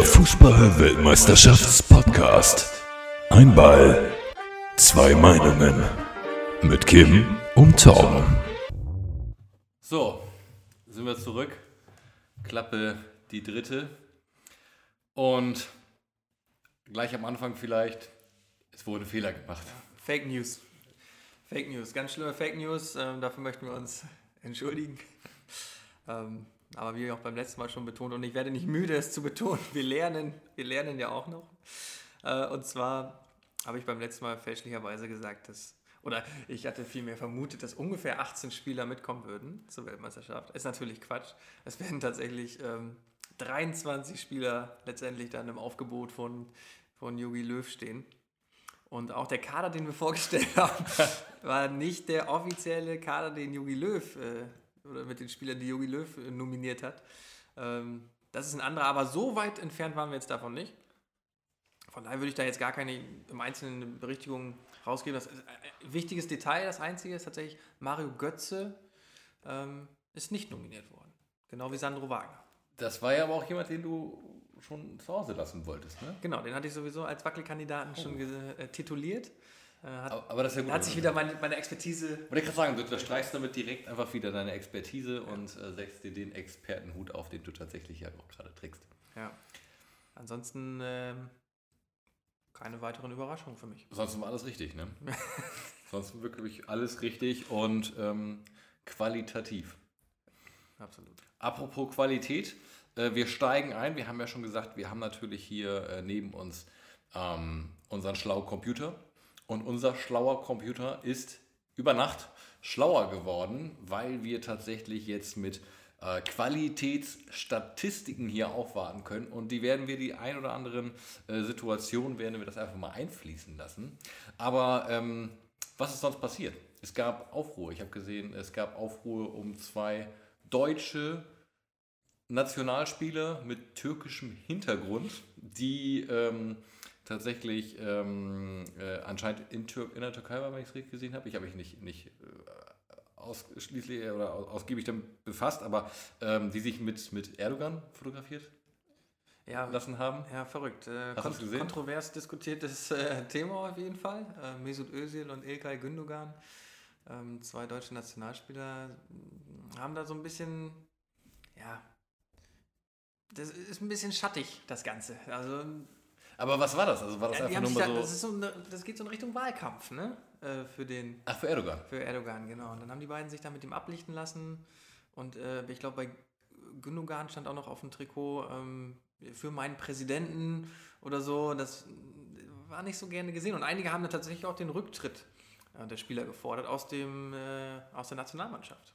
Der Fußball-Weltmeisterschafts-Podcast. Ein Ball, zwei Meinungen. Mit Kim und Tom. So, sind wir zurück. Klappe die dritte. Und gleich am Anfang vielleicht, es wurde Fehler gemacht. Fake News. Fake News, ganz schlimme Fake News. Ähm, dafür möchten wir uns entschuldigen. Ähm, aber wie auch beim letzten Mal schon betont, und ich werde nicht müde, es zu betonen, wir lernen, wir lernen ja auch noch. Äh, und zwar habe ich beim letzten Mal fälschlicherweise gesagt, dass, oder ich hatte vielmehr vermutet, dass ungefähr 18 Spieler mitkommen würden zur Weltmeisterschaft. Ist natürlich Quatsch. Es werden tatsächlich ähm, 23 Spieler letztendlich dann im Aufgebot von, von Jogi Löw stehen. Und auch der Kader, den wir vorgestellt haben, war nicht der offizielle Kader, den Jogi Löw äh, oder mit den Spielern, die Jogi Löw äh, nominiert hat. Ähm, das ist ein anderer, aber so weit entfernt waren wir jetzt davon nicht. Von daher würde ich da jetzt gar keine im Einzelnen Berichtigungen rausgeben. Das ist ein wichtiges Detail, das einzige ist tatsächlich, Mario Götze ähm, ist nicht nominiert worden. Genau wie Sandro Wagner. Das war ja aber auch jemand, den du schon zu Hause lassen wolltest, ne? Genau, den hatte ich sowieso als Wackelkandidaten schon äh, tituliert. Äh, hat, Aber, aber das ist ja gut. hat sich wieder meine, meine Expertise. Wollte ich gerade sagen, du unterstreichst damit direkt einfach wieder deine Expertise und äh, setzt dir den Expertenhut auf, den du tatsächlich ja auch gerade trägst. Ja. Ansonsten ähm, keine weiteren Überraschungen für mich. Sonst war alles richtig, ne? Sonst wirklich alles richtig und ähm, qualitativ. Absolut. Apropos Qualität, äh, wir steigen ein. Wir haben ja schon gesagt, wir haben natürlich hier äh, neben uns ähm, unseren schlauen Computer. Und unser schlauer Computer ist über Nacht schlauer geworden, weil wir tatsächlich jetzt mit äh, Qualitätsstatistiken hier aufwarten können. Und die werden wir die ein oder anderen äh, Situationen, werden wir das einfach mal einfließen lassen. Aber ähm, was ist sonst passiert? Es gab Aufruhr. Ich habe gesehen, es gab Aufruhr um zwei deutsche Nationalspieler mit türkischem Hintergrund, die ähm, tatsächlich ähm, äh, anscheinend in, Tür in der Türkei waren, wenn ich es richtig gesehen habe. Ich habe mich nicht, nicht äh, ausschließlich oder aus- ausgiebig damit befasst, aber ähm, die sich mit, mit Erdogan fotografiert Ja, lassen haben. ja verrückt. Äh, Hast kont gesehen? kontrovers diskutiertes äh, Thema auf jeden Fall. Äh, Mesut Özil und Ilkay Gündogan, ähm, zwei deutsche Nationalspieler, mh, haben da so ein bisschen, ja, das ist ein bisschen schattig, das Ganze. Also, Aber was war das? Also war das ja, einfach nur mal da, so. das, ist so eine, das geht so in Richtung Wahlkampf, ne? Äh, für den Ach, für Erdogan. Für Erdogan, genau. Und dann haben die beiden sich da mit ihm ablichten lassen. Und äh, ich glaube, bei Gündogan stand auch noch auf dem Trikot ähm, für meinen Präsidenten oder so. Das war nicht so gerne gesehen. Und einige haben dann tatsächlich auch den Rücktritt äh, der Spieler gefordert aus, dem, äh, aus der Nationalmannschaft.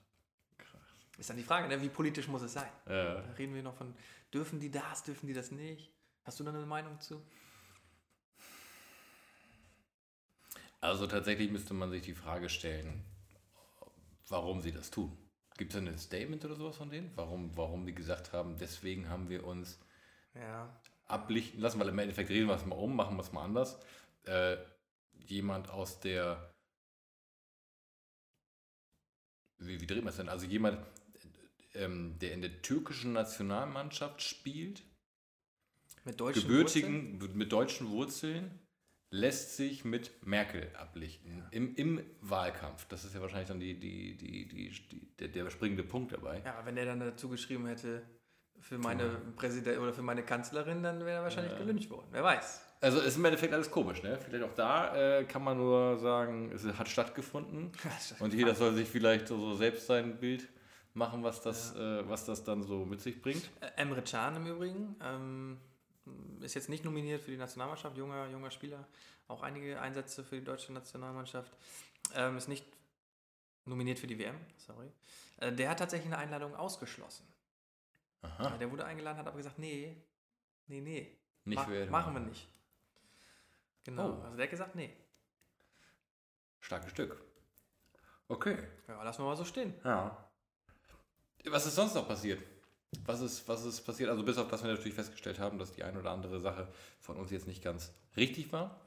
Ist dann die Frage, ne? wie politisch muss es sein? Ja. Da reden wir noch von, dürfen die das, dürfen die das nicht? Hast du da eine Meinung zu? Also tatsächlich müsste man sich die Frage stellen, warum sie das tun. Gibt es ein Statement oder sowas von denen? Warum, warum die gesagt haben, deswegen haben wir uns Ja. ablichten lassen, weil im Endeffekt drehen wir es mal um, machen wir es mal anders. Äh, jemand aus der. Wie, wie dreht man es denn? Also jemand, äh, ähm, der in der türkischen Nationalmannschaft spielt, Mit deutschen Wurzeln? gebürtigen, mit deutschen Wurzeln, lässt sich mit Merkel ablichten. Im, Im Wahlkampf. Das ist ja wahrscheinlich dann die, die, die, die, die, der, der springende Punkt dabei. Ja, wenn er dann dazu geschrieben hätte, für meine Präsident oder für meine Kanzlerin, dann wäre er wahrscheinlich gelyncht worden. Wer weiß. Also ist im Endeffekt alles komisch, ne? Vielleicht auch da äh, kann man nur sagen, es hat stattgefunden. Und jeder soll sich vielleicht so, so selbst sein Bild machen, was das, äh, was das dann so mit sich bringt. Äh, Emre Can im Übrigen ähm, ist jetzt nicht nominiert für die Nationalmannschaft, junger, junger Spieler. Auch einige Einsätze für die deutsche Nationalmannschaft. Ähm, ist nicht nominiert für die WM, sorry. Äh, der hat tatsächlich eine Einladung ausgeschlossen. Aha. Der wurde eingeladen, hat aber gesagt, nee, nee, nee. Nicht ma- für Erdogan. machen wir nicht. Genau. Oh. Also der hat gesagt, nee. Starkes Stück. Okay. Ja, lassen wir mal so stehen. Ja. Was ist sonst noch passiert? Was ist, was ist passiert? Also bis auf das wir natürlich festgestellt haben, dass die eine oder andere Sache von uns jetzt nicht ganz richtig war.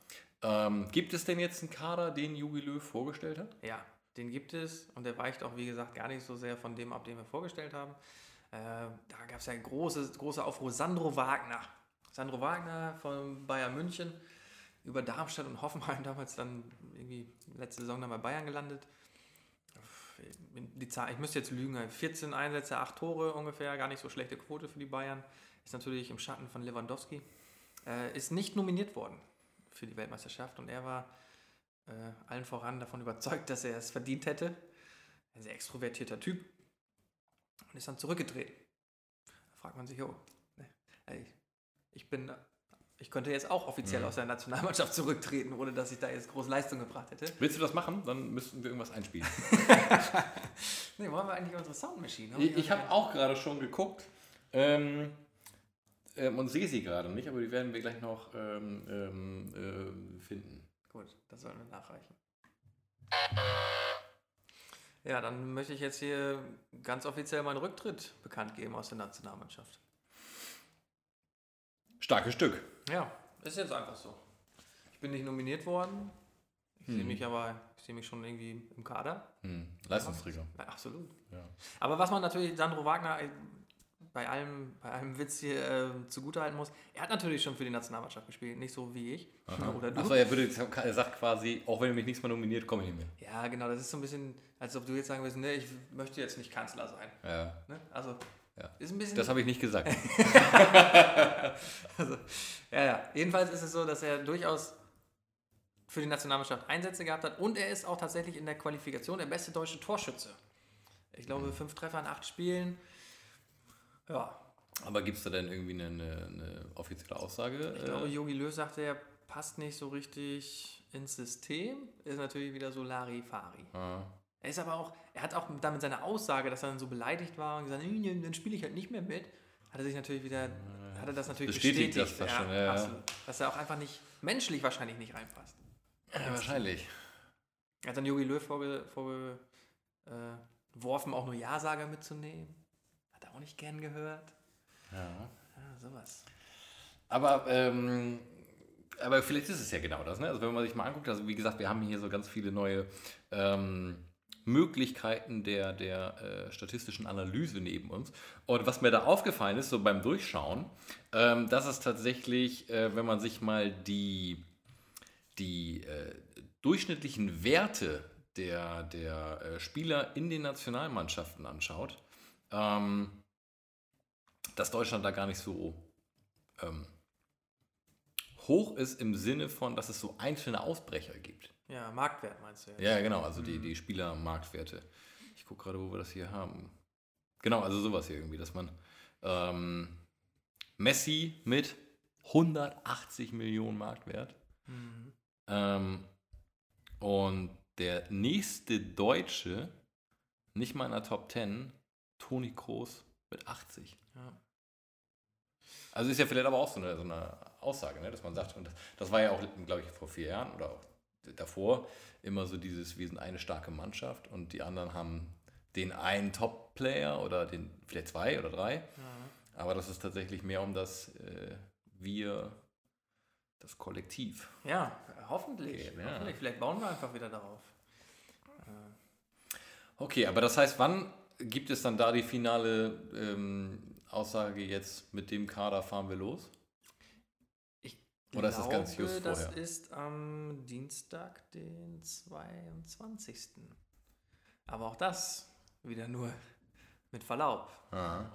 Ähm, gibt es denn jetzt einen Kader, den Jogi Löw vorgestellt hat? Ja, den gibt es und der weicht auch, wie gesagt, gar nicht so sehr von dem ab, den wir vorgestellt haben. Äh, da gab es ja ein großes, großer Aufruhr. Sandro Wagner. Sandro Wagner von Bayern München über Darmstadt und Hoffenheim damals dann irgendwie letzte Saison dann bei Bayern gelandet. Die Zahl, ich müsste jetzt lügen, 14 Einsätze, 8 Tore ungefähr, gar nicht so schlechte Quote für die Bayern. Ist natürlich im Schatten von Lewandowski. Äh, ist nicht nominiert worden für die Weltmeisterschaft und er war äh, allen voran davon überzeugt, dass er es verdient hätte. Ein sehr extrovertierter Typ und ist dann zurückgetreten. Da fragt man sich, oh, ne, ey, ich bin, ich könnte jetzt auch offiziell aus der Nationalmannschaft zurücktreten, ohne dass ich da jetzt große Leistung gebracht hätte. Willst du das machen? Dann müssten wir irgendwas einspielen. Nee, wollen wir eigentlich unsere Soundmaschine? Ich, ich habe auch gerade schon geguckt ähm, ähm, und sehe sie gerade nicht, aber die werden wir gleich noch ähm, ähm, ähm, finden. Gut, das sollen wir nachreichen. Ja, dann möchte ich jetzt hier ganz offiziell meinen Rücktritt bekannt geben aus der Nationalmannschaft. Starkes Stück. Ja, ist jetzt einfach so. Ich bin nicht nominiert worden. Ich sehe mich aber, ich sehe mich schon irgendwie im Kader. Hm. Leistungsträger. Ja, absolut. Ja. Aber was man natürlich Sandro Wagner äh, bei allem, bei allem Witz hier äh, zugutehalten muss, er hat natürlich schon für die Nationalmannschaft gespielt, nicht so wie ich oder du. Achso, er, würde, er sagt quasi, auch wenn du mich nichts mehr nominiert, komme ich nicht mehr. Ja, genau, das ist so ein bisschen, als ob du jetzt sagen würdest, ne, ich möchte jetzt nicht Kanzler sein. Ja. Ne? Also, Ja. ist ein bisschen. Das habe ich nicht gesagt. also, ja, ja. Jedenfalls ist es so, dass er durchaus für die Nationalmannschaft Einsätze gehabt hat und er ist auch tatsächlich in der Qualifikation der beste deutsche Torschütze. Ich glaube, fünf Treffer in acht Spielen. Ja, Aber gibt es da denn irgendwie eine, eine, eine offizielle Aussage? ich glaube, Jogi Löw sagte, er passt nicht so richtig ins System. Ist natürlich wieder so Larifari. ah. Er ist aber auch, er hat auch damit seine Aussage, dass er dann so beleidigt war und gesagt, "Nee, dann spiele ich halt nicht mehr mit, hat er sich natürlich wieder, hat er das natürlich Bestätigt bestätigt. das fast schon, ja, ja. absolut. Dass er auch einfach nicht, menschlich wahrscheinlich nicht reinpasst. ja, wahrscheinlich. Er hat dann Jogi Löw vorgeworfen, vorge, äh, auch nur Ja-Sager mitzunehmen. Hat er auch nicht gern gehört. Ja. Ja, sowas. Aber, ähm, aber vielleicht ist es ja genau das. Ne? Also wenn man sich mal anguckt, also wie gesagt, wir haben hier so ganz viele neue ähm, Möglichkeiten der, der äh, statistischen Analyse neben uns. Und was mir da aufgefallen ist, so beim Durchschauen, ähm, dass es tatsächlich, äh, wenn man sich mal die, die äh, durchschnittlichen Werte der, der äh, Spieler in den Nationalmannschaften anschaut, ähm, dass Deutschland da gar nicht so ähm, hoch ist im Sinne von, dass es so einzelne Ausbrecher gibt. Ja, Marktwert meinst du jetzt? Ja, genau, also die, die Spielermarktwerte. Ich gucke gerade, wo wir das hier haben. Genau, also sowas hier irgendwie, dass man ähm, Messi mit 180 Millionen Marktwert Mhm. ähm, und der nächste Deutsche, nicht mal in der Top 10, Toni Kroos mit 80. Ja. Also ist ja vielleicht aber auch so eine, so eine Aussage, ne? dass man sagt, und das, das war ja auch, glaube ich, vor vier Jahren oder auch davor immer so dieses, wir sind eine starke Mannschaft und die anderen haben den einen Top-Player oder den vielleicht zwei oder drei. Aber das ist tatsächlich mehr um das äh, Wir, das Kollektiv. Ja, hoffentlich. Okay, ja. hoffentlich. Vielleicht bauen wir einfach wieder darauf. Okay, aber das heißt, wann gibt es dann da die finale ähm, Aussage jetzt, mit dem Kader fahren wir los? Oder ist das ganz just das vorher? ist am Dienstag, den 22. Aber auch das wieder nur mit Verlaub,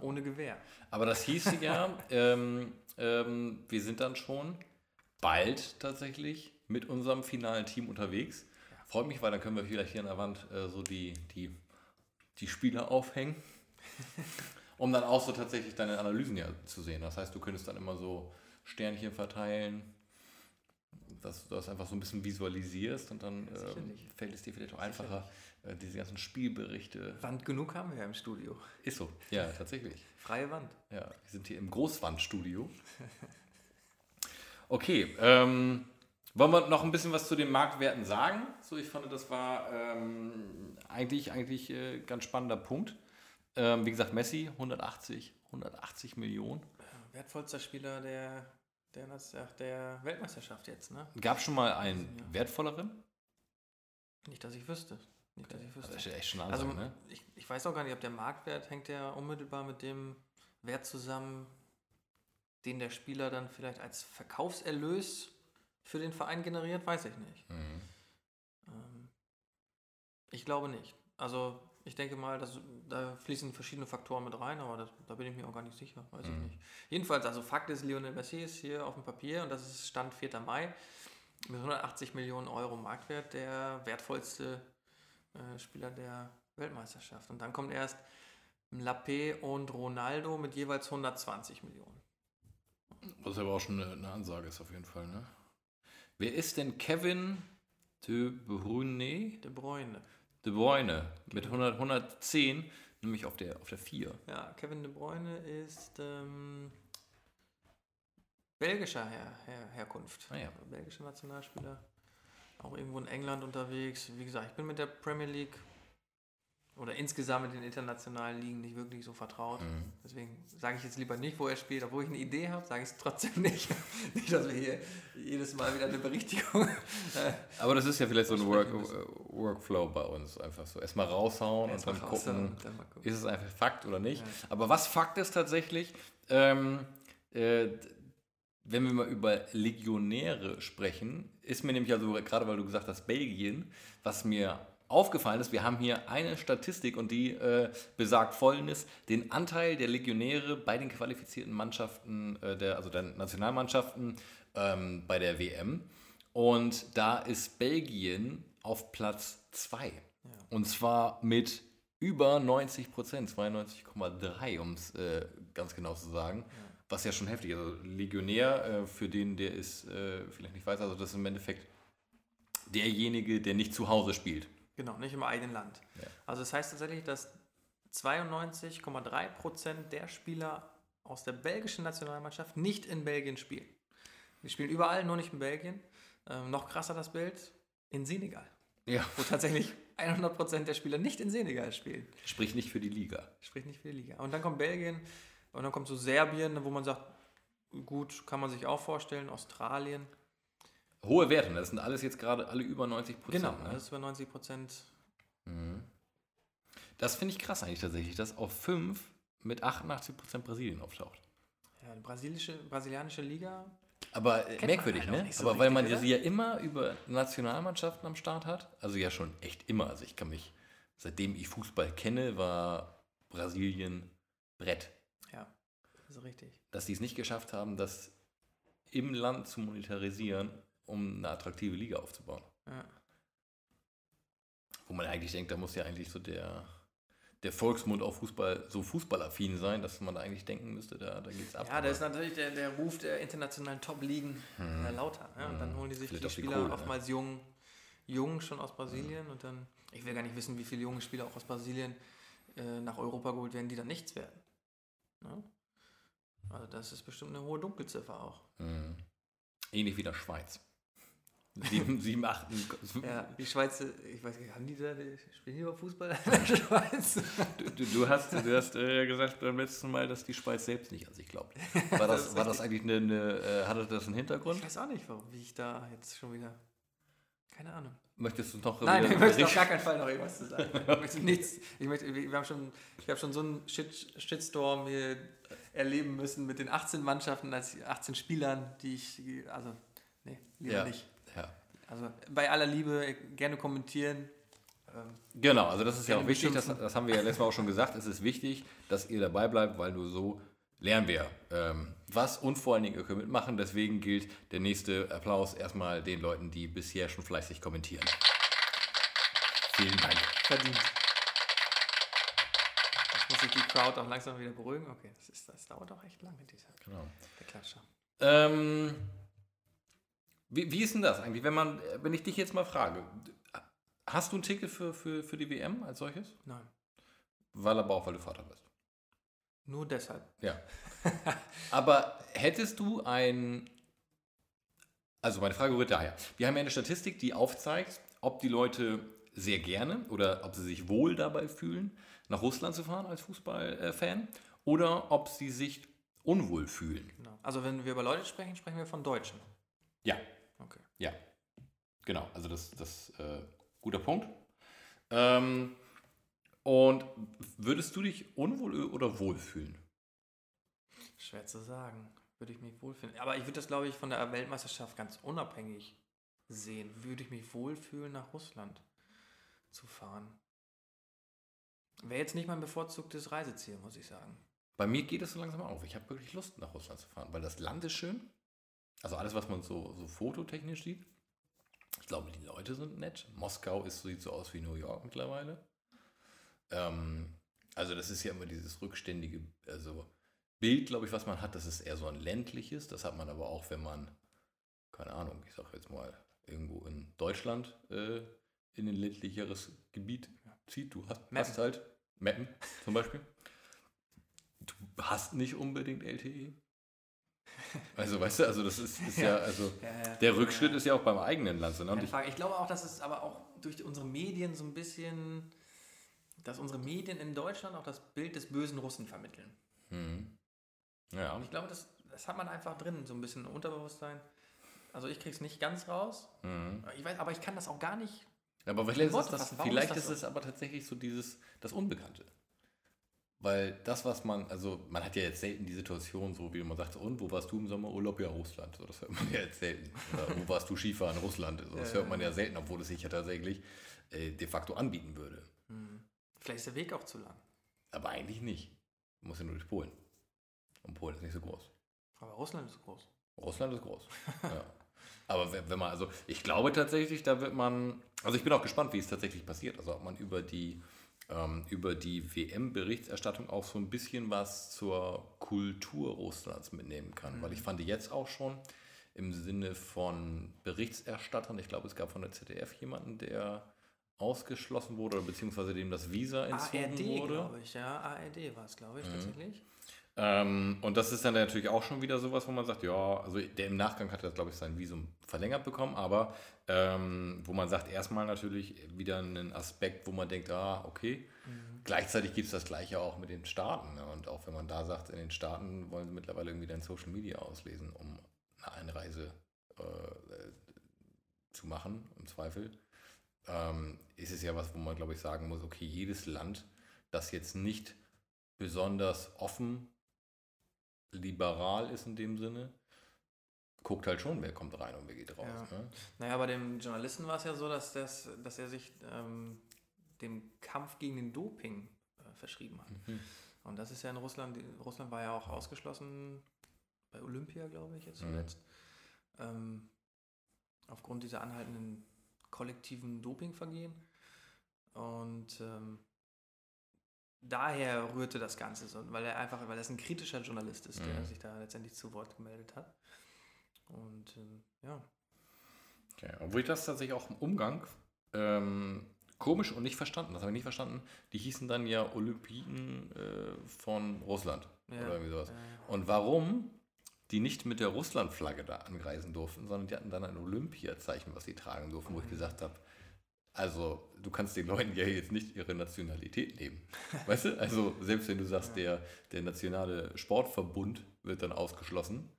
ohne Gewehr. Aber das hieß ja, ähm, ähm, wir sind dann schon bald tatsächlich mit unserem finalen Team unterwegs. Freut mich, weil dann können wir vielleicht hier an der Wand äh, so die, die, die Spieler aufhängen. um dann auch so tatsächlich deine Analysen ja zu sehen. Das heißt, du könntest dann immer so Sternchen verteilen, dass du das einfach so ein bisschen visualisierst und dann ähm, sicherlich. fällt es dir vielleicht auch einfacher, äh, diese ganzen Spielberichte. Wand genug haben wir ja im Studio. Ist so, ja, tatsächlich. Freie Wand. Ja, wir sind hier im Großwandstudio. Okay, ähm, wollen wir noch ein bisschen was zu den Marktwerten sagen? So, ich fand, das war ähm, eigentlich, eigentlich äh, ganz spannender Punkt. Ähm, wie gesagt, Messi 180, 180 Millionen. Wertvollster Spieler der, der, der Weltmeisterschaft jetzt, ne? Gab schon mal einen wertvolleren? Nicht, dass ich wüsste. Nicht, dass ich Das wüsste. ist ja echt schon eine Also Ansage, ne? ich, ich weiß auch gar nicht, ob der Marktwert hängt ja unmittelbar mit dem Wert zusammen, den der Spieler dann vielleicht als Verkaufserlös für den Verein generiert, weiß ich nicht. Mhm. Ähm, ich glaube nicht. Also ich denke mal, dass, da fließen verschiedene Faktoren mit rein, aber das, da bin ich mir auch gar nicht sicher, weiß Mhm. ich nicht. Jedenfalls, also Fakt ist, Lionel Messi ist hier auf dem Papier und das ist Stand 4. Mai mit 180 Millionen Euro Marktwert der wertvollste äh, Spieler der Weltmeisterschaft. Und dann kommt erst Mbappé und Ronaldo mit jeweils 120 Millionen. Was aber auch schon eine, eine Ansage ist auf jeden Fall, ne? Wer ist denn Kevin de Bruyne? De Bruyne. De Bruyne mit 100, 110, nämlich auf der, auf der 4. Ja, Kevin De Bruyne ist ähm, belgischer Her Her Herkunft. Ah ja. Belgischer Nationalspieler. Auch irgendwo in England unterwegs. Wie gesagt, ich bin mit der Premier League oder insgesamt mit den internationalen Ligen nicht wirklich so vertraut. Mhm. Deswegen sage ich jetzt lieber nicht, wo er spielt. Obwohl ich eine Idee habe, sage ich es trotzdem nicht. nicht, dass wir hier jedes Mal wieder eine Berichtigung. äh, Aber das ist ja vielleicht so ein Work, Workflow bei uns. Einfach so erstmal raushauen erst und dann raushauen gucken, dann gucken. ist es einfach Fakt oder nicht. Ja. Aber was Fakt ist tatsächlich, ähm, äh, wenn wir mal über Legionäre sprechen, ist mir nämlich also, gerade weil du gesagt hast, Belgien, was mir aufgefallen ist, wir haben hier eine Statistik und die äh, besagt folgendes, den Anteil der Legionäre bei den qualifizierten Mannschaften, äh, der, also der Nationalmannschaften ähm, bei der WM. Und da ist Belgien auf Platz 2. Und zwar mit über 90 Prozent, 92,3 um es äh, ganz genau zu sagen. Was ja schon heftig ist. Also Legionär, äh, für den, der ist äh, vielleicht nicht weiß, also das ist im Endeffekt derjenige, der nicht zu Hause spielt. Genau, nicht im eigenen Land. Ja. Also das heißt tatsächlich, dass 92,3 Prozent der Spieler aus der belgischen Nationalmannschaft nicht in Belgien spielen. Die spielen überall, nur nicht in Belgien. Ähm, noch krasser das Bild, in Senegal, Ja. wo tatsächlich 100 Prozent der Spieler nicht in Senegal spielen. Spricht nicht für die Liga. Sprich nicht für die Liga. Und dann kommt Belgien und dann kommt so Serbien, wo man sagt, gut, kann man sich auch vorstellen, Australien. Hohe Werte, ne? das sind alles jetzt gerade alle über 90 Prozent. Genau, ne? das ist über 90 Prozent. Das finde ich krass eigentlich tatsächlich, dass auf 5 mit 88 Prozent Brasilien auftaucht. Ja, die brasilische, brasilianische Liga Aber äh, merkwürdig, halt ne? so Aber weil man sie ja immer über Nationalmannschaften am Start hat, also ja schon echt immer. Also ich kann mich, seitdem ich Fußball kenne, war Brasilien Brett. Ja, das ist richtig. Dass die es nicht geschafft haben, das im Land zu monetarisieren, um eine attraktive Liga aufzubauen. Ja. Wo man eigentlich denkt, da muss ja eigentlich so der, der Volksmund auf Fußball so fußballaffin sein, dass man da eigentlich denken müsste, da, da geht's ab. Ja, da ist natürlich der, der Ruf der internationalen Top-Ligen äh, lauter. Ja? Und dann holen die sich Vielleicht die Spieler Kohle, ne? oftmals jung, jung schon aus Brasilien und dann, ich will gar nicht wissen, wie viele junge Spieler auch aus Brasilien äh, nach Europa geholt werden, die dann nichts werden. Ne? Also das ist bestimmt eine hohe Dunkelziffer auch. Mhm. Ähnlich wie der Schweiz. Sieben, sieben, acht. Ja, die Schweiz, äh, ich weiß nicht, haben die da, spielen die über Fußball in der Schweiz? Du, du, du hast, du hast äh, gesagt beim letzten Mal, dass die Schweiz selbst nicht an sich glaubt. War das, ist war das eigentlich eine, eine äh, hatte das einen Hintergrund? Ich weiß auch nicht, warum, wie ich da jetzt schon wieder, keine Ahnung. Möchtest du noch Nein, ich möchte auf gar keinen Fall noch irgendwas zu sagen. Ich möchte nichts. Ich, möchte, wir haben schon, ich habe schon so einen Shit, Shitstorm hier erleben müssen mit den 18 Mannschaften, als 18 Spielern, die ich, also, nee, lieber Ja. nicht. Also bei aller Liebe gerne kommentieren. Ähm, Genau, also das ist ja auch wichtig, das, das haben wir ja letztes Mal auch schon gesagt, es ist wichtig, dass ihr dabei bleibt, weil nur so lernen wir ähm, was und vor allen Dingen ihr könnt mitmachen. Deswegen gilt der nächste Applaus erstmal den Leuten, die bisher schon fleißig kommentieren. Vielen Dank. verdient. Jetzt muss sich die Crowd auch langsam wieder beruhigen. Okay, das, ist, das dauert auch echt lange, dieser, Genau. der Klatscher. Ähm, wie, wie ist denn das eigentlich, wenn man, wenn ich dich jetzt mal frage, hast du ein Ticket für, für, für die WM als solches? Nein, Weil aber auch, weil du Vater bist. nur deshalb. Ja. Aber hättest du ein. Also meine Frage rührt daher. Wir haben ja eine Statistik, die aufzeigt, ob die Leute sehr gerne oder ob sie sich wohl dabei fühlen, nach Russland zu fahren als Fußballfan oder ob sie sich unwohl fühlen. Genau. Also wenn wir über Leute sprechen, sprechen wir von Deutschen. Ja, Okay. ja. Genau, also das das äh, guter Punkt. Ähm, und würdest du dich unwohl oder wohl fühlen? Schwer zu sagen. Würde ich mich wohlfühlen. Aber ich würde das, glaube ich, von der Weltmeisterschaft ganz unabhängig sehen. Würde ich mich wohlfühlen, nach Russland zu fahren. Wäre jetzt nicht mein bevorzugtes Reiseziel, muss ich sagen. Bei mir geht es so langsam auf. Ich habe wirklich Lust, nach Russland zu fahren, weil das Land ist schön. Also alles, was man so, so fototechnisch sieht. Ich glaube, die Leute sind nett. Moskau ist, sieht so aus wie New York mittlerweile. Ähm, also das ist ja immer dieses rückständige also Bild, glaube ich, was man hat. Das ist eher so ein ländliches. Das hat man aber auch, wenn man, keine Ahnung, ich sage jetzt mal, irgendwo in Deutschland äh, in ein ländlicheres Gebiet zieht. Du hast, hast halt Mappen zum Beispiel. Du hast nicht unbedingt LTE. Also, weißt du, also das ist, ist ja, also Ja, der Rückschritt ist ja auch beim eigenen Land. Ne? Und ich. Ich glaube auch, dass es aber auch durch unsere Medien so ein bisschen, dass unsere Medien in Deutschland auch das Bild des bösen Russen vermitteln. hm. Ja, Und ich glaube, das, das hat man einfach drin, so ein bisschen Unterbewusstsein. Also ich krieg's nicht ganz raus. hm. Ich weiß, aber ich kann das auch gar nicht. Aber vielleicht, ist, das, vielleicht ist es aber tatsächlich so dieses, das Unbekannte. Weil das, was man, also man hat ja jetzt selten die Situation, so wie man sagt, und wo warst du im Sommerurlaub? Ja, Russland. So, das hört man ja jetzt selten. Oder wo warst du Skifahren? Russland. So, das Ja, hört man ja selten, obwohl es sich ja tatsächlich äh, de facto anbieten würde. Vielleicht ist der Weg auch zu lang. Aber eigentlich nicht. Du musst ja nur durch Polen. Und Polen ist nicht so groß. Aber Russland ist groß. Russland ist groß. ja. Aber wenn, wenn man, also ich glaube tatsächlich, da wird man, also ich bin auch gespannt, wie es tatsächlich passiert. Also ob man über die, ähm, über die WM-Berichterstattung auch so ein bisschen was zur Kultur Russlands mitnehmen kann. Weil ich fand jetzt auch schon im Sinne von Berichterstattern, ich glaube, es gab von der ZDF jemanden, der ausgeschlossen wurde oder beziehungsweise dem das Visa entzogen ARD, wurde. glaube ich. Ja, ARD war es, glaube ich, tatsächlich. Ähm, und das ist dann natürlich auch schon wieder sowas, wo man sagt, ja, also der im Nachgang hat er, glaube ich, sein Visum verlängert bekommen, aber ähm, wo man sagt, erstmal natürlich wieder einen Aspekt, wo man denkt, ah, okay. Gleichzeitig gibt es das Gleiche auch mit den Staaten. Ne? Und auch wenn man da sagt, in den Staaten wollen sie mittlerweile irgendwie dann Social Media auslesen, um eine Einreise äh, zu machen, im Zweifel, ähm, ist es ja was, wo man, glaube ich, sagen muss, okay, jedes Land, das jetzt nicht besonders offen, liberal ist in dem Sinne, guckt halt schon, wer kommt rein und wer geht raus. Ja. Ne? Naja, bei dem Journalisten war es ja so, dass, das, dass er sich ähm, dem Kampf gegen den Doping äh, verschrieben hat. Mhm. Und das ist ja in Russland, Russland war ja auch ausgeschlossen bei Olympia, glaube ich, jetzt Mhm. zuletzt. Ähm, aufgrund dieser anhaltenden kollektiven Dopingvergehen. Und ähm, daher rührte das Ganze so, weil er einfach, weil er ein kritischer Journalist ist, der Mhm. sich da letztendlich zu Wort gemeldet hat. Und ähm, ja. Okay. Obwohl ich das tatsächlich auch im Umgang ähm, komisch und nicht verstanden, das habe ich nicht verstanden, die hießen dann ja Olympiden äh, von Russland Ja, oder irgendwie sowas. ja. Und warum die nicht mit der Russland-Flagge da anreisen durften, sondern die hatten dann ein Olympiazeichen, was sie tragen durften, wo ich gesagt habe, also du kannst den Leuten ja jetzt nicht ihre Nationalität nehmen. Weißt du? Also selbst wenn du sagst, der, der nationale Sportverbund wird dann ausgeschlossen,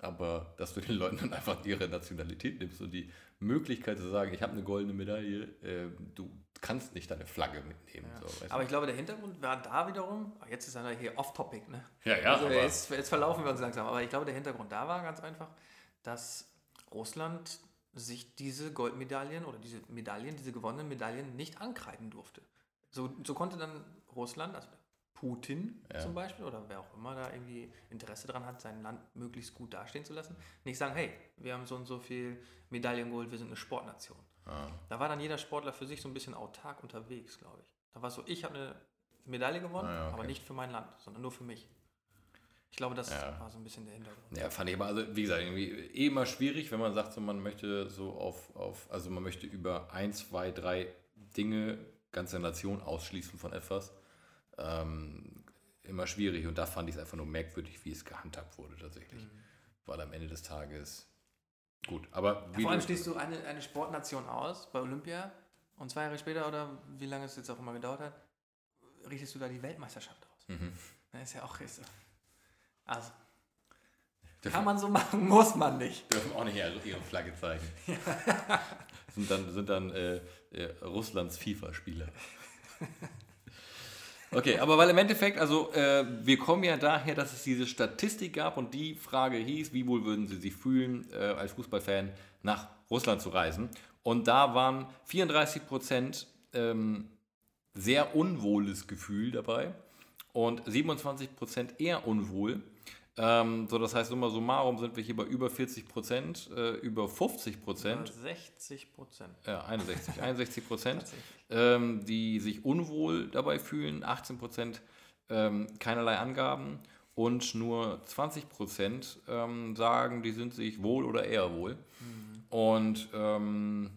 aber dass du den Leuten dann einfach ihre Nationalität nimmst und die Möglichkeit zu sagen, ich habe eine goldene Medaille, äh, du kannst nicht deine Flagge mitnehmen. Ja. So? Aber ich glaube, der Hintergrund war da wiederum, ach, jetzt ist er hier off-topic, ne? ja, ja, also jetzt, jetzt verlaufen wir uns langsam. Aber ich glaube, der Hintergrund da war ganz einfach, dass Russland sich diese Goldmedaillen oder diese Medaillen, diese gewonnenen Medaillen nicht ankreiden durfte. So, so konnte dann Russland, also Putin Ja. zum Beispiel oder wer auch immer da irgendwie Interesse daran hat, sein Land möglichst gut dastehen zu lassen, nicht sagen, hey, wir haben so und so viel Medaillen geholt, wir sind eine Sportnation. ah, Da war dann jeder Sportler für sich so ein bisschen autark unterwegs, glaube ich. Da war es so, ich habe eine Medaille gewonnen, Ah ja, okay. aber nicht für mein Land, sondern nur für mich. Ich glaube, das Ja. war so ein bisschen der Hintergrund. Ja, fand ich aber, also wie gesagt, irgendwie eh immer schwierig, wenn man sagt, so, man möchte so auf, auf, also man möchte über ein, zwei, drei Dinge ganze Nation ausschließen von etwas. Ähm, immer schwierig und da fand ich es einfach nur merkwürdig, wie es gehandhabt wurde tatsächlich. Weil am Ende des Tages gut, aber wie Vor allem schließt du eine, eine Sportnation aus bei Olympia und zwei Jahre später oder wie lange es jetzt auch immer gedauert hat, richtest du da die Weltmeisterschaft aus. Mhm. Das ist ja auch ist. Also, Dürfen- kann man so machen, muss man nicht. dürfen auch nicht ihre Flagge zeigen. sind dann, sind dann äh, äh, Russlands FIFA-Spieler. Okay, aber weil im Endeffekt, also äh, wir kommen ja daher, dass es diese Statistik gab und die Frage hieß, wie wohl würden Sie sich fühlen, äh, als Fußballfan nach Russland zu reisen? Und da waren 34 Prozent ähm, sehr unwohles Gefühl dabei und 27 Prozent eher unwohl. Ähm, so, das heißt, summa summarum sind wir hier bei über 40 Prozent, äh, über 50 Prozent. 60 Prozent. Ja, 61, 61 Prozent, ähm, die sich unwohl dabei fühlen, 18 Prozent ähm, keinerlei Angaben und nur 20 Prozent ähm, sagen, die sind sich wohl oder eher wohl. Mhm. Und ähm,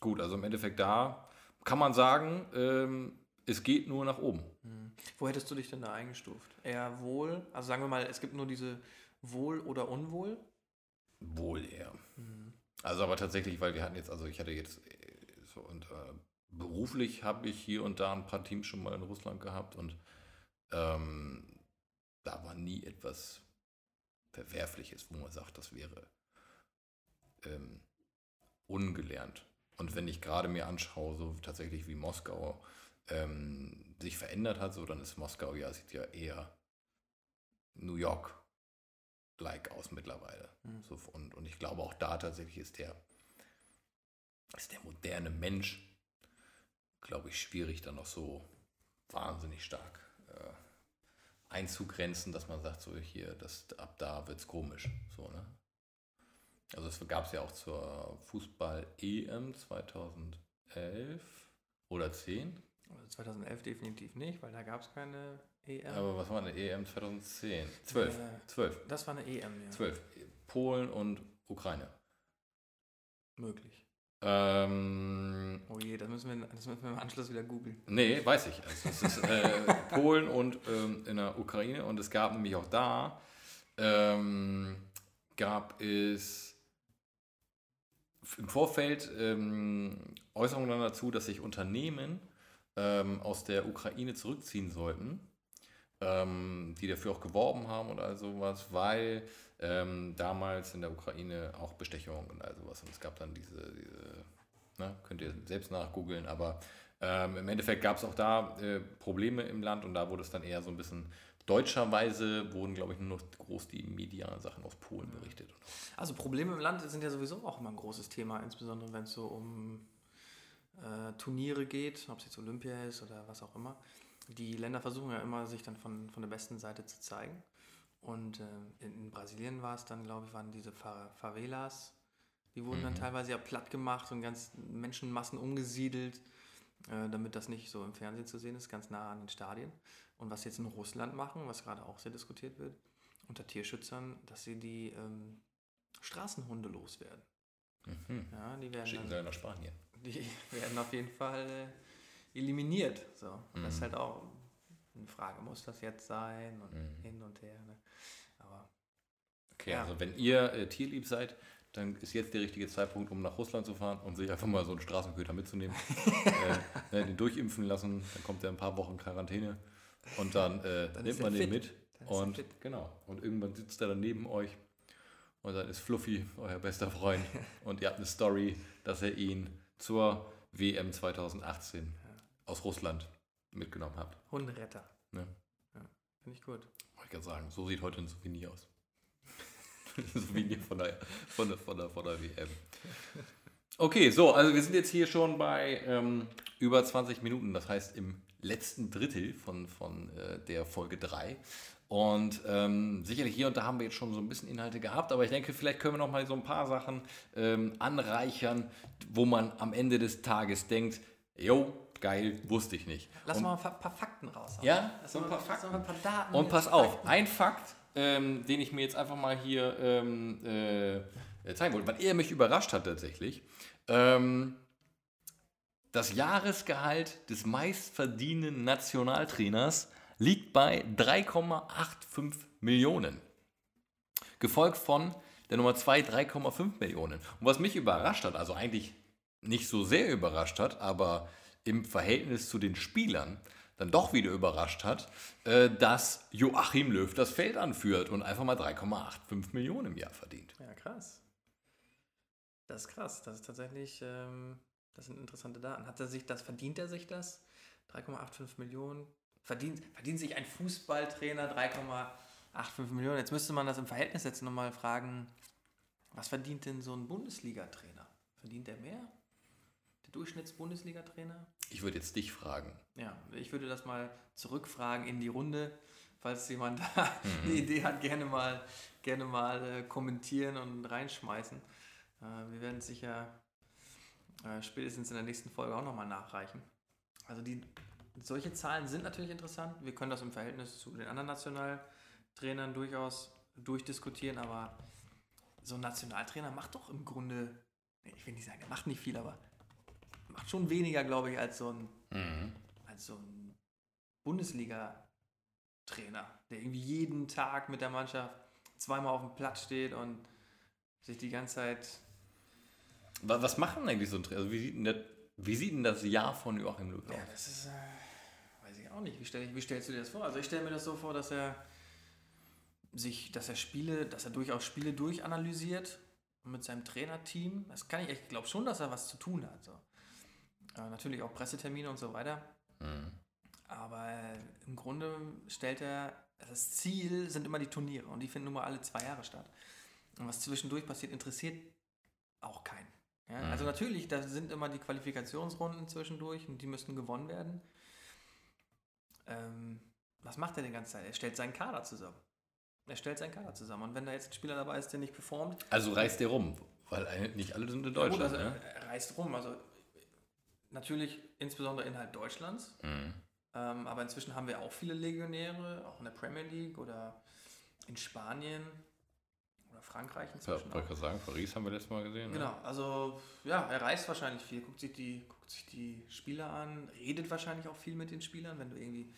gut, also im Endeffekt da kann man sagen, ähm, es geht nur nach oben. Wo hättest du dich denn da eingestuft? Eher wohl? Also sagen wir mal, es gibt nur diese wohl oder unwohl? Wohl eher. Mhm. Also aber tatsächlich, weil wir hatten jetzt, also ich hatte jetzt äh, so und äh, beruflich habe ich hier und da ein paar Teams schon mal in Russland gehabt und ähm, da war nie etwas Verwerfliches, wo man sagt, das wäre ähm, ungelernt. Und wenn ich gerade mir anschaue, so tatsächlich wie Moskau, ähm, sich verändert hat, so dann ist Moskau ja, sieht ja eher New York-like aus mittlerweile. Mhm. So, und, und ich glaube auch da tatsächlich ist der, ist der moderne Mensch, glaube ich, schwierig dann noch so wahnsinnig stark äh, einzugrenzen, dass man sagt, so hier, das, ab da wird es komisch. So, ne? Also es gab es ja auch zur Fußball-EM 2011 oder 10. 2011 definitiv nicht, weil da gab es keine EM. Aber was war eine EM 2010? 12. Äh, 12. Das war eine EM, ja. 12. Polen und Ukraine. Möglich. Ähm, oh je, das müssen, wir, das müssen wir im Anschluss wieder googeln. Nee, weiß ich. Also es ist äh, Polen und ähm, in der Ukraine und es gab nämlich auch da, ähm, gab es im Vorfeld ähm, Äußerungen dazu, dass sich Unternehmen ähm, aus der Ukraine zurückziehen sollten, ähm, die dafür auch geworben haben und all sowas, weil ähm, damals in der Ukraine auch Bestechungen und all sowas und es gab dann diese, diese ne, könnt ihr selbst nachgoogeln, aber ähm, im Endeffekt gab es auch da äh, Probleme im Land und da wurde es dann eher so ein bisschen Deutscherweise wurden, glaube ich, nur noch groß die Media-Sachen aus Polen berichtet. Also Probleme im Land sind ja sowieso auch immer ein großes Thema, insbesondere wenn es so um äh, Turniere geht, ob es jetzt Olympia ist oder was auch immer. Die Länder versuchen ja immer, sich dann von, von der besten Seite zu zeigen. Und äh, in, Brasilien war es dann, glaube ich, waren diese Favelas, die wurden mhm. dann teilweise ja platt gemacht und ganz Menschenmassen umgesiedelt, äh, damit das nicht so im Fernsehen zu sehen ist, ganz nah an den Stadien. Und was sie jetzt in Russland machen, was gerade auch sehr diskutiert wird, unter Tierschützern, dass sie die ähm, Straßenhunde loswerden. Mhm. Ja, die werden Schicken dann, sie nach Spanien die werden auf jeden Fall äh, eliminiert. So. Mhm. Das ist halt auch eine Frage, muss das jetzt sein und mhm. hin und her. Ne? Aber okay, ja. also wenn ihr äh, tierlieb seid, dann ist jetzt der richtige Zeitpunkt, um nach Russland zu fahren und sich einfach mal so einen Straßenköter mitzunehmen. äh, ne, den durchimpfen lassen, dann kommt er ein paar Wochen Quarantäne und dann, äh, dann nimmt man den fit. mit. Und genau. Und irgendwann sitzt er dann neben euch und dann ist Fluffy euer bester Freund und ihr habt eine Story, dass er ihn zur WM 2018 ja. aus Russland mitgenommen habt. Hunderetter. Ne? Ja, Finde ich gut. Wollte ich gerade sagen, so sieht heute ein Souvenir aus. ein Souvenir von der, von, der, von, der, von der WM. Okay, so, also wir sind jetzt hier schon bei ähm, über 20 Minuten, das heißt im letzten Drittel von, von äh, der Folge 3. Und ähm, sicherlich hier und da haben wir jetzt schon so ein bisschen Inhalte gehabt, aber ich denke, vielleicht können wir noch mal so ein paar Sachen ähm, anreichern, wo man am Ende des Tages denkt, jo, geil, wusste ich nicht. Lass und, mal ein paar, Fakten raus. Ja, so ein paar Fakten. Ein paar Daten und pass auf, Fakten. ein Fakt, ähm, den ich mir jetzt einfach mal hier ähm, äh, zeigen wollte, weil er mich überrascht hat tatsächlich. Ähm, das Jahresgehalt des meistverdienenden Nationaltrainers liegt bei 3,85 Millionen. Gefolgt von der Nummer 2 3,5 Millionen. Und was mich überrascht hat, also eigentlich nicht so sehr überrascht hat, aber im Verhältnis zu den Spielern dann doch wieder überrascht hat, äh, dass Joachim Löw das Feld anführt und einfach mal 3,85 Millionen im Jahr verdient. Ja, krass. Das ist krass. Das ist tatsächlich, ähm, das sind interessante Daten. Hat er sich das, verdient er sich das? 3,85 Millionen verdient, verdient sich ein Fußballtrainer 3,85 Millionen. Jetzt müsste man das im Verhältnis setzen und mal fragen, was verdient denn so ein Bundesliga-Trainer? Verdient der mehr? Der Durchschnitts-Bundesliga-Trainer? Ich würde jetzt dich fragen. Ja, ich würde das mal zurückfragen in die Runde. Falls jemand da eine Idee hat, gerne mal, gerne mal äh, kommentieren und reinschmeißen. Äh, wir werden es sicher äh, spätestens in der nächsten Folge auch nochmal nachreichen. Also die, solche Zahlen sind natürlich interessant. Wir können das im Verhältnis zu den anderen Nationaltrainern durchaus durchdiskutieren, aber so ein Nationaltrainer macht doch im Grunde, ich will nicht sagen, er macht nicht viel, aber macht schon weniger, glaube ich, als so ein, als so ein Bundesliga-Trainer, der irgendwie jeden Tag mit der Mannschaft zweimal auf dem Platz steht und sich die ganze Zeit Wa- Was machen eigentlich so ein Trainer? Also wie, sieht denn das, wie sieht denn das Jahr von Joachim Löw aus? Ja, das ist, äh, weiß ich auch nicht. Wie, stell wie stellst du dir das vor? Also ich stelle mir das so vor, dass er sich, dass er Spiele, dass er durchaus Spiele durchanalysiert mit seinem Trainerteam. Das kann ich, ich glaube schon, dass er was zu tun hat. So. Äh, natürlich auch Pressetermine und so weiter. Aber äh, im Grunde stellt er, das Ziel sind immer die Turniere und die finden nun mal alle zwei Jahre statt. Und was zwischendurch passiert, interessiert auch keinen. Ja? Also natürlich, da sind immer die Qualifikationsrunden zwischendurch und die müssen gewonnen werden. Ähm, was macht er die ganze Zeit? Er stellt seinen Kader zusammen. Er stellt seinen Kader zusammen. Und wenn da jetzt ein Spieler dabei ist, der nicht performt, Also reist der rum, weil nicht alle sind in Deutschland. gut, also ne? er, er reist rum. Also natürlich insbesondere innerhalb Deutschlands. Mhm. Ähm, aber inzwischen haben wir auch viele Legionäre, auch in der Premier League oder in Spanien Frankreich Ja, inzwischen. wollte ich auch. gerade sagen, Paris haben wir letztes Mal gesehen. ne? Genau, also ja, er reist wahrscheinlich viel, guckt sich, die, guckt sich die Spieler an, redet wahrscheinlich auch viel mit den Spielern, wenn du irgendwie.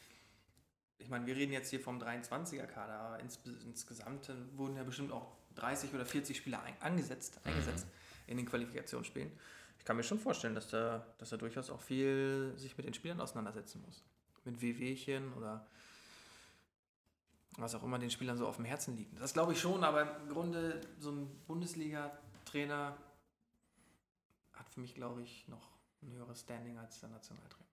Ich meine, wir reden jetzt hier vom 23er-Kader, aber ins, insgesamt wurden ja bestimmt auch 30 oder 40 Spieler ein, angesetzt, eingesetzt in den Qualifikationsspielen. Ich kann mir schon vorstellen, dass er, dass er durchaus auch viel sich mit den Spielern auseinandersetzen muss. Mit Wehwehchen oder was auch immer den Spielern so auf dem Herzen liegt. Das glaube ich schon, aber im Grunde so ein Bundesliga-Trainer hat für mich, glaube ich, noch ein höheres Standing als der Nationaltrainer.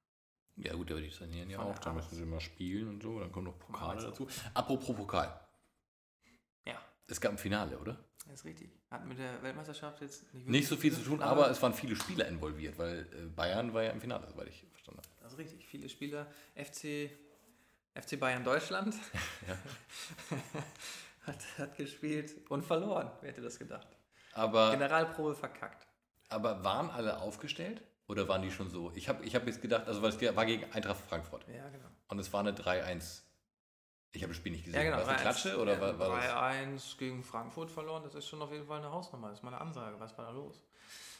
Ja gut, aber die trainieren ja auch, da müssen sie mal spielen und so, dann kommen noch Pokale dazu. Apropos Pokal, Ja, es gab ein Finale, oder? das ist richtig. Hat mit der Weltmeisterschaft jetzt nicht, Nicht so viel zu tun, aber es waren viele Spieler involviert, weil äh, Bayern war ja im Finale, soweit ich verstanden habe. Das ist richtig. Viele Spieler. FC, FC Bayern Deutschland Ja. hat, hat gespielt und verloren. Wer hätte das gedacht? Aber, Generalprobe verkackt. aber waren alle aufgestellt oder waren die schon so? Ich habe ich hab jetzt gedacht, also weil es war gegen Eintracht Frankfurt Ja, genau. und es war eine 3-1. Ich habe das Spiel nicht gesehen. Ja, genau. War es eine 3-1. Klatsche oder ja, war, war das? 3-1 gegen Frankfurt verloren, das ist schon auf jeden Fall eine Hausnummer. Das ist mal eine Ansage. Was war da los?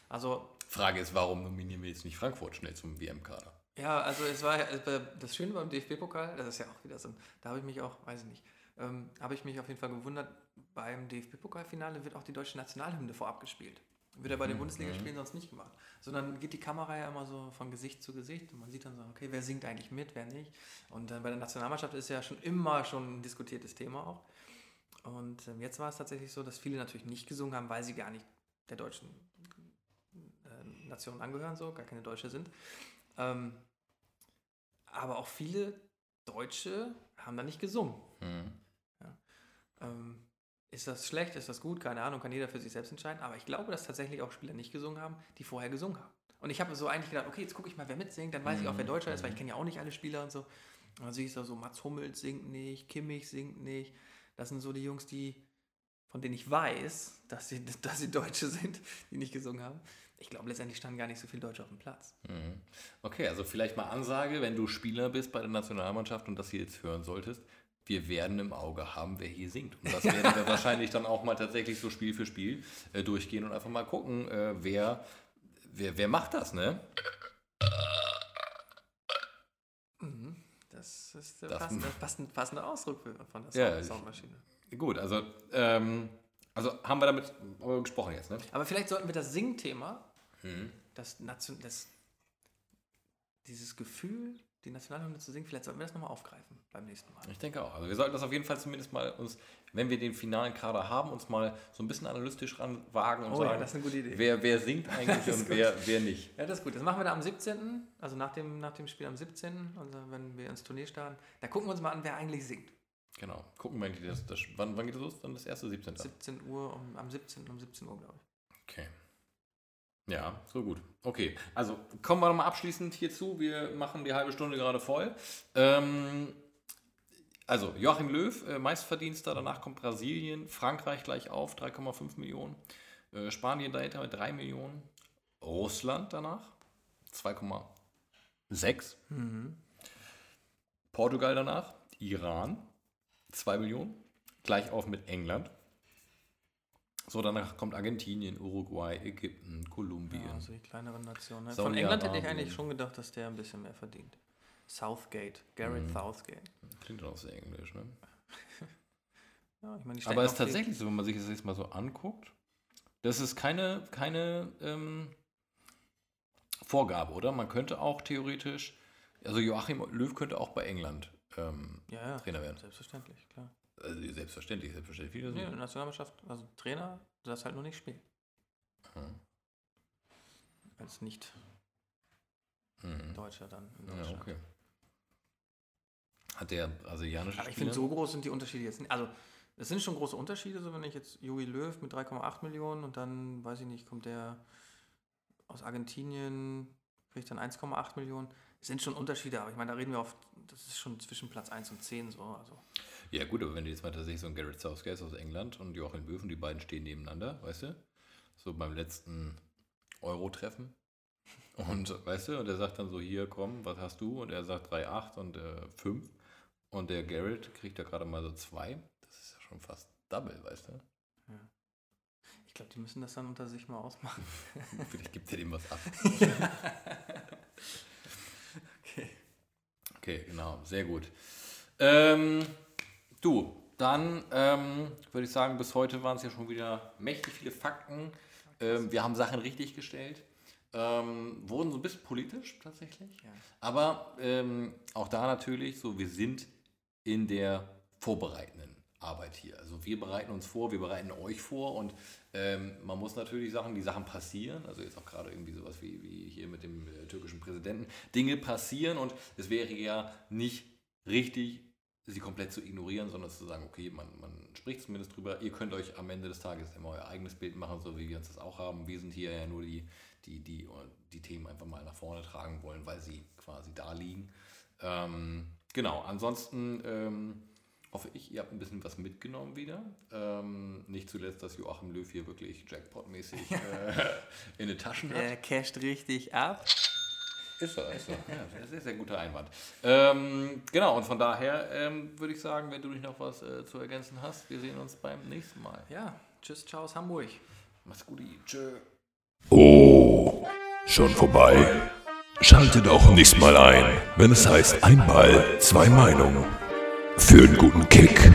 Also, Frage ist, warum nominieren wir jetzt nicht Frankfurt schnell zum WM-Kader? Ja, also es war ja- äh, das Schöne beim DFB-Pokal, das ist ja auch wieder so, da habe ich mich auch, weiß ich nicht, ähm, habe ich mich auf jeden Fall gewundert, beim DFB-Pokalfinale wird auch die deutsche Nationalhymne vorab gespielt. Wird ja bei den Bundesligaspielen sonst nicht gemacht. Sondern geht die Kamera ja immer so von Gesicht zu Gesicht und man sieht dann so, okay, wer singt eigentlich mit, wer nicht. Und dann bei der Nationalmannschaft ist ja schon immer schon ein diskutiertes Thema auch. Und ähm, jetzt war es tatsächlich so, dass viele natürlich nicht gesungen haben, weil sie gar nicht der deutschen äh, Nation angehören, so, gar keine Deutsche sind. Ähm, aber auch viele Deutsche haben da nicht gesungen. Hm. Ähm, ist das schlecht, ist das gut? Keine Ahnung, kann jeder für sich selbst entscheiden. Aber ich glaube, dass tatsächlich auch Spieler nicht gesungen haben, die vorher gesungen haben. Und ich habe so eigentlich gedacht, okay, jetzt gucke ich mal, wer mitsingt, dann weiß ich auch, wer Deutscher ist, weil ich kenne ja auch nicht alle Spieler und so. Und dann sehe ich so, so, Mats Hummels singt nicht, Kimmich singt nicht. Das sind so die Jungs, die, von denen ich weiß, dass sie, dass sie Deutsche sind, die nicht gesungen haben. Ich glaube, letztendlich standen gar nicht so viele Deutsche auf dem Platz. Mhm. Okay, also vielleicht mal Ansage, wenn du Spieler bist bei der Nationalmannschaft und das hier jetzt hören solltest. Wir werden im Auge haben, wer hier singt. Und das werden wir wahrscheinlich dann auch mal tatsächlich so Spiel für Spiel äh, durchgehen und einfach mal gucken, äh, wer, wer, wer macht das, ne? Das ist der Das- passende, passende, passende Ausdruck von der Ja, Sound Soundmaschine. Gut, also, ähm, also haben wir damit gesprochen jetzt, ne? Aber vielleicht sollten wir das Singthema, Mhm. das, Nation, das dieses Gefühl die Nationalhymne zu singen. Vielleicht sollten wir das nochmal aufgreifen beim nächsten Mal. Ich denke auch. Also wir sollten das auf jeden Fall zumindest mal uns, wenn wir den finalen Kader haben, uns mal so ein bisschen analytisch ranwagen und Oh ja, sagen, das ist eine gute Idee. wer, wer singt eigentlich und wer, wer nicht. Ja, das ist gut. Das machen wir dann am 17., also nach dem, nach dem Spiel am 17., also wenn wir ins Turnier starten. Da gucken wir uns mal an, wer eigentlich singt. Genau. Gucken wir eigentlich, das, das, wann, wann geht das los? Dann das erste 17. 17 Uhr, um, am 17. um 17 Uhr, glaube ich. Okay. Ja, so gut. Okay, also kommen wir nochmal abschließend hierzu. Wir machen die halbe Stunde gerade voll. Ähm, also Joachim Löw, äh, Meistverdienster, danach kommt Brasilien, Frankreich gleich auf, 3,5 Millionen, äh, Spanien dahinter mit 3 Millionen, Russland danach, 2,6, Portugal danach, Iran, 2 Millionen, gleich auf mit England. So, danach kommt Argentinien, Uruguay, Ägypten, Kolumbien. Ja, also die kleineren Nationen. Ne? Von England hätte ich eigentlich schon gedacht, dass der ein bisschen mehr verdient. Southgate, Garrett Mhm. Southgate. Klingt auch sehr englisch, ne? Ja, ich meine, die Aber es ist tatsächlich so, wenn man sich das jetzt mal so anguckt, das ist keine, keine ähm, Vorgabe, oder? Man könnte auch theoretisch, also Joachim Löw könnte auch bei England ähm, Ja, ja. Trainer werden. Selbstverständlich, klar. Also selbstverständlich, selbstverständlich. Viele Nee, der Nationalmannschaft, also Trainer, du darfst halt nur nicht spielen. Hm. Als nicht Mhm. Deutscher dann in Ja, Deutschland. okay. Hat der brasilianische Aber ich finde, so groß sind die Unterschiede jetzt nicht. Also, es sind schon große Unterschiede, so wenn ich jetzt Jogi Löw mit 3,8 Millionen und dann, weiß ich nicht, kommt der aus Argentinien, kriegt dann 1,8 Millionen. Es sind schon Unterschiede, aber ich meine, da reden wir oft, das ist schon zwischen Platz 1 und 10 so. Also, Ja, gut, aber wenn du jetzt mal tatsächlich so ein Garrett Southgate aus England und Joachim und die beiden stehen nebeneinander, weißt du? So beim letzten Euro-Treffen. Und weißt du, und er sagt dann so: Hier, komm, was hast du? Und er sagt 3,8 und äh, 5. Und der Garrett kriegt ja gerade mal so 2. Das ist ja schon fast Double, weißt du? ich glaube, die müssen das dann unter sich mal ausmachen. Vielleicht gibt er dem was ab. Okay. Okay, genau, sehr gut. Ähm, du, dann ähm, würde ich sagen, bis heute waren es ja schon wieder mächtig viele Fakten. Ähm, wir haben Sachen richtig gestellt. Ähm, wurden so ein bisschen politisch tatsächlich. Ja. Aber ähm, auch da natürlich so, wir sind in der vorbereitenden Arbeit hier. Also wir bereiten uns vor, wir bereiten euch vor und ähm, man muss natürlich Sachen, die Sachen passieren, also jetzt auch gerade irgendwie sowas wie, wie hier mit dem äh, türkischen Präsidenten, Dinge passieren und es wäre ja nicht richtig, sie komplett zu ignorieren, sondern zu sagen, okay, man, man spricht zumindest drüber, ihr könnt euch am Ende des Tages immer euer eigenes Bild machen, so wie wir uns das auch haben. Wir sind hier ja nur die, die, die, die Themen einfach mal nach vorne tragen wollen, weil sie quasi da liegen. Ähm, genau, ansonsten ähm, hoffe ich, ihr habt ein bisschen was mitgenommen wieder. Ähm, nicht zuletzt, dass Joachim Löw hier wirklich Jackpot-mäßig äh, in den Taschen hat. Er casht richtig ab. Ist so, ist so. Ja, sehr, sehr guter Einwand. Ähm, genau, und von daher ähm, würde ich sagen, wenn du nicht noch was äh, zu ergänzen hast, wir sehen uns beim nächsten Mal. Ja, tschüss, ciao aus Hamburg. Mach's gut, tschö. Oh, schon vorbei? Schaltet auch nächstes Mal ein, wenn es heißt Ein Ball, zwei Meinungen. Für einen guten Kick